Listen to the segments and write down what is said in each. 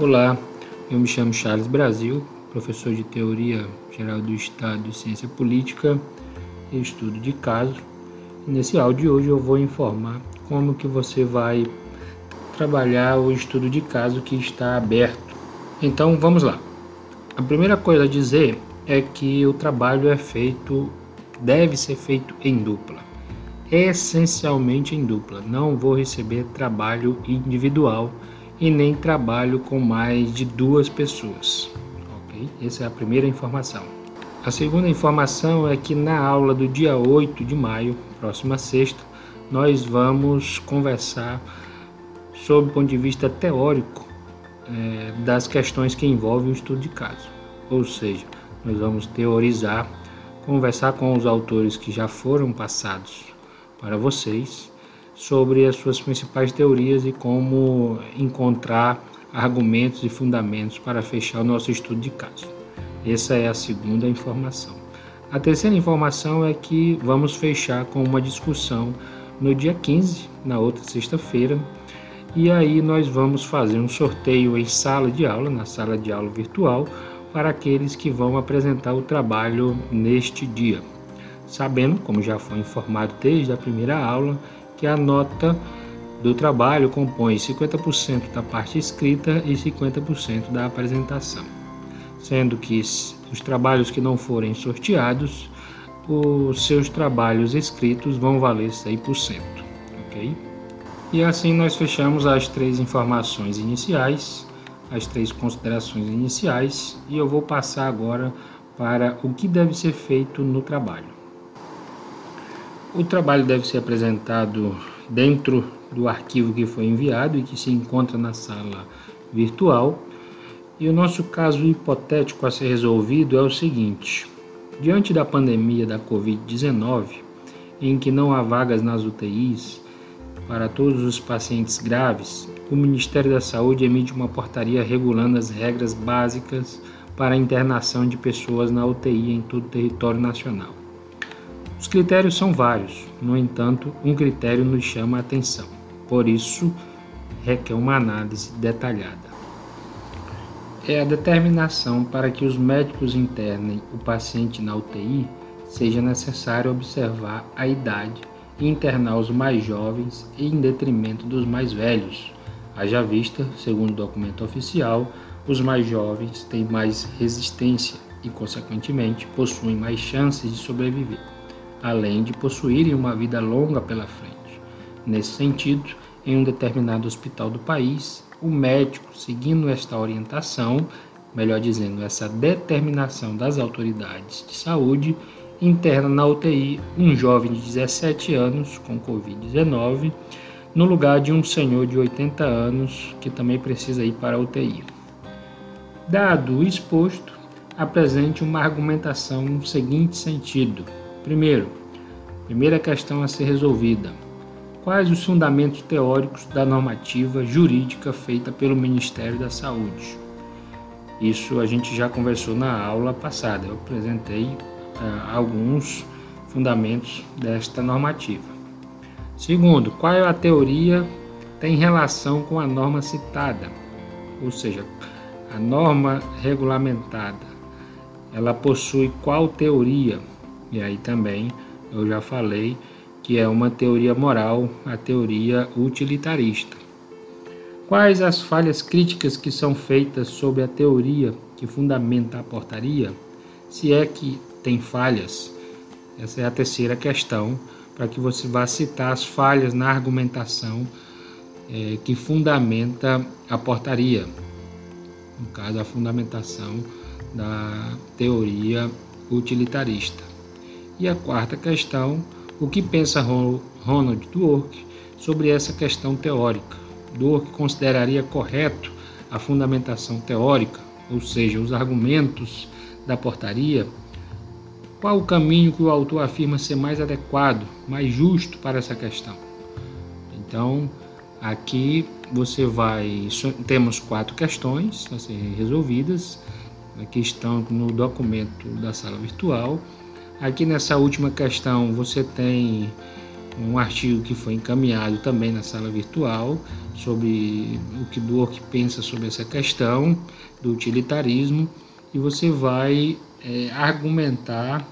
Olá, eu me chamo Charles Brasil, professor de Teoria Geral do Estado e Ciência Política e Estudo de Caso. Nesse áudio de hoje eu vou informar como que você vai trabalhar o estudo de caso que está aberto. Então vamos lá. A primeira coisa a dizer é que o trabalho é feito, deve ser feito em dupla. Essencialmente em dupla. Não vou receber trabalho individual e nem trabalho com mais de duas pessoas. Ok? Essa é a primeira informação. A segunda informação é que na aula do dia 8 de maio, próxima sexta, nós vamos conversar sob o ponto de vista teórico é, das questões que envolvem o estudo de caso. Ou seja, nós vamos teorizar, conversar com os autores que já foram passados para vocês sobre as suas principais teorias e como encontrar argumentos e fundamentos para fechar o nosso estudo de caso. Essa é a segunda informação. A terceira informação é que vamos fechar com uma discussão no dia 15, na outra sexta-feira, e aí nós vamos fazer um sorteio em sala de aula, na sala de aula virtual, para aqueles que vão apresentar o trabalho neste dia. Sabendo, como já foi informado desde a primeira aula, que a nota do trabalho compõe 50% da parte escrita e 50% da apresentação, sendo que os trabalhos que não forem sorteados, os seus trabalhos escritos vão valer 100%, ok? E assim nós fechamos as três informações iniciais, as três considerações iniciais, e eu vou passar agora para o que deve ser feito no trabalho. O trabalho deve ser apresentado dentro do arquivo que foi enviado e que se encontra na sala virtual. E o nosso caso hipotético a ser resolvido é o seguinte: diante da pandemia da Covid-19, em que não há vagas nas UTIs para todos os pacientes graves, o Ministério da Saúde emite uma portaria regulando as regras básicas para a internação de pessoas na UTI em todo o território nacional. Os critérios são vários, no entanto, um critério nos chama a atenção, por isso requer uma análise detalhada. É a determinação para que os médicos internem o paciente na UTI, seja necessário observar a idade e internar os mais jovens em detrimento dos mais velhos. Haja vista, segundo o documento oficial, os mais jovens têm mais resistência e, consequentemente, possuem mais chances de sobreviver além de possuírem uma vida longa pela frente. Nesse sentido, em um determinado hospital do país, o médico, seguindo esta orientação, melhor dizendo, essa determinação das autoridades de saúde, interna na UTI um jovem de 17 anos com Covid-19, no lugar de um senhor de 80 anos que também precisa ir para a UTI. Dado o exposto, apresente uma argumentação no seguinte sentido: Primeiro, primeira questão a ser resolvida: quais os fundamentos teóricos da normativa jurídica feita pelo Ministério da Saúde? Isso a gente já conversou na aula passada. Eu apresentei uh, alguns fundamentos desta normativa. Segundo, qual é a teoria tem relação com a norma citada? Ou seja, a norma regulamentada, ela possui qual teoria? E aí também eu já falei que é uma teoria moral, a teoria utilitarista. Quais as falhas críticas que são feitas sobre a teoria que fundamenta a portaria? Se é que tem falhas, essa é a terceira questão, para que você vá citar as falhas na argumentação é, que fundamenta a portaria. No caso, a fundamentação da teoria utilitarista. E a quarta questão, o que pensa Ronald Dwork sobre essa questão teórica? Dwork consideraria correto a fundamentação teórica, ou seja, os argumentos da portaria? Qual o caminho que o autor afirma ser mais adequado, mais justo para essa questão? Então, aqui você vai. Temos quatro questões a serem resolvidas, aqui estão no documento da sala virtual. Aqui nessa última questão você tem um artigo que foi encaminhado também na sala virtual sobre o que Dwork pensa sobre essa questão do utilitarismo e você vai é, argumentar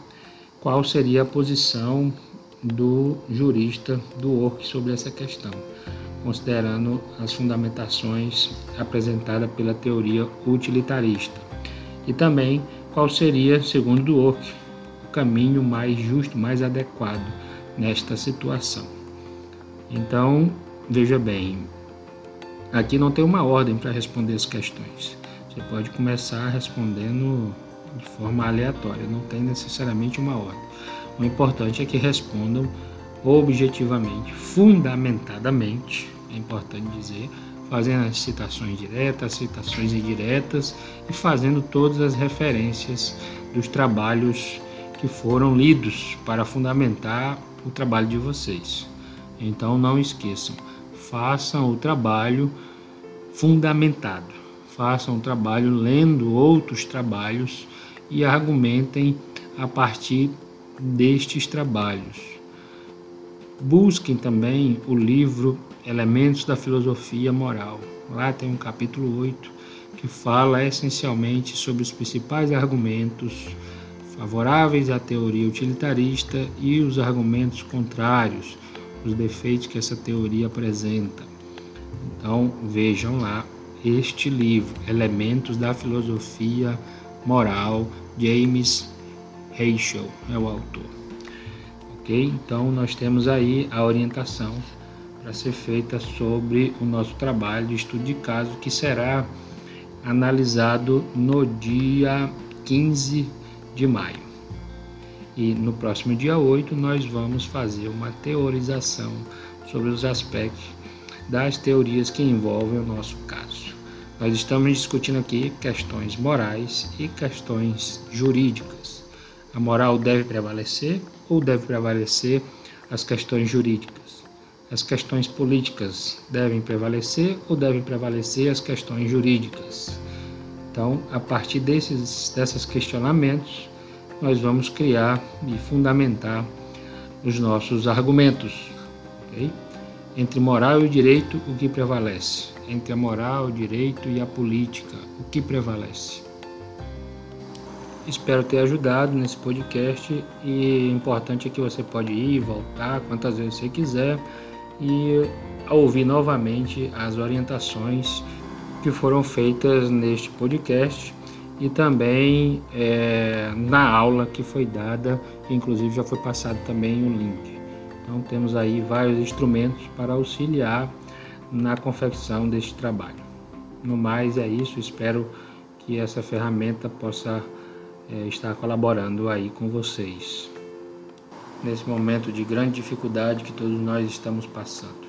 qual seria a posição do jurista Dwork sobre essa questão, considerando as fundamentações apresentadas pela teoria utilitarista. E também qual seria, segundo Dwork, caminho mais justo, mais adequado nesta situação. Então, veja bem, aqui não tem uma ordem para responder as questões. Você pode começar respondendo de forma aleatória, não tem necessariamente uma ordem. O importante é que respondam objetivamente, fundamentadamente, é importante dizer, fazendo as citações diretas, citações indiretas e fazendo todas as referências dos trabalhos que foram lidos para fundamentar o trabalho de vocês. Então não esqueçam, façam o trabalho fundamentado, façam o trabalho lendo outros trabalhos e argumentem a partir destes trabalhos. Busquem também o livro Elementos da Filosofia Moral. Lá tem um capítulo 8 que fala essencialmente sobre os principais argumentos favoráveis à teoria utilitarista e os argumentos contrários, os defeitos que essa teoria apresenta. Então, vejam lá este livro, Elementos da Filosofia Moral, James Reichel é o autor. Ok? Então, nós temos aí a orientação para ser feita sobre o nosso trabalho de estudo de caso, que será analisado no dia 15 de maio. E no próximo dia 8 nós vamos fazer uma teorização sobre os aspectos das teorias que envolvem o nosso caso. Nós estamos discutindo aqui questões morais e questões jurídicas. A moral deve prevalecer ou deve prevalecer as questões jurídicas? As questões políticas devem prevalecer ou devem prevalecer as questões jurídicas? Então, a partir desses, desses questionamentos, nós vamos criar e fundamentar os nossos argumentos. Okay? Entre moral e direito, o que prevalece? Entre a moral, o direito e a política, o que prevalece? Espero ter ajudado nesse podcast e o importante é que você pode ir, voltar quantas vezes você quiser e ouvir novamente as orientações que foram feitas neste podcast e também é, na aula que foi dada, inclusive já foi passado também o um link. Então temos aí vários instrumentos para auxiliar na confecção deste trabalho. No mais é isso, espero que essa ferramenta possa é, estar colaborando aí com vocês nesse momento de grande dificuldade que todos nós estamos passando.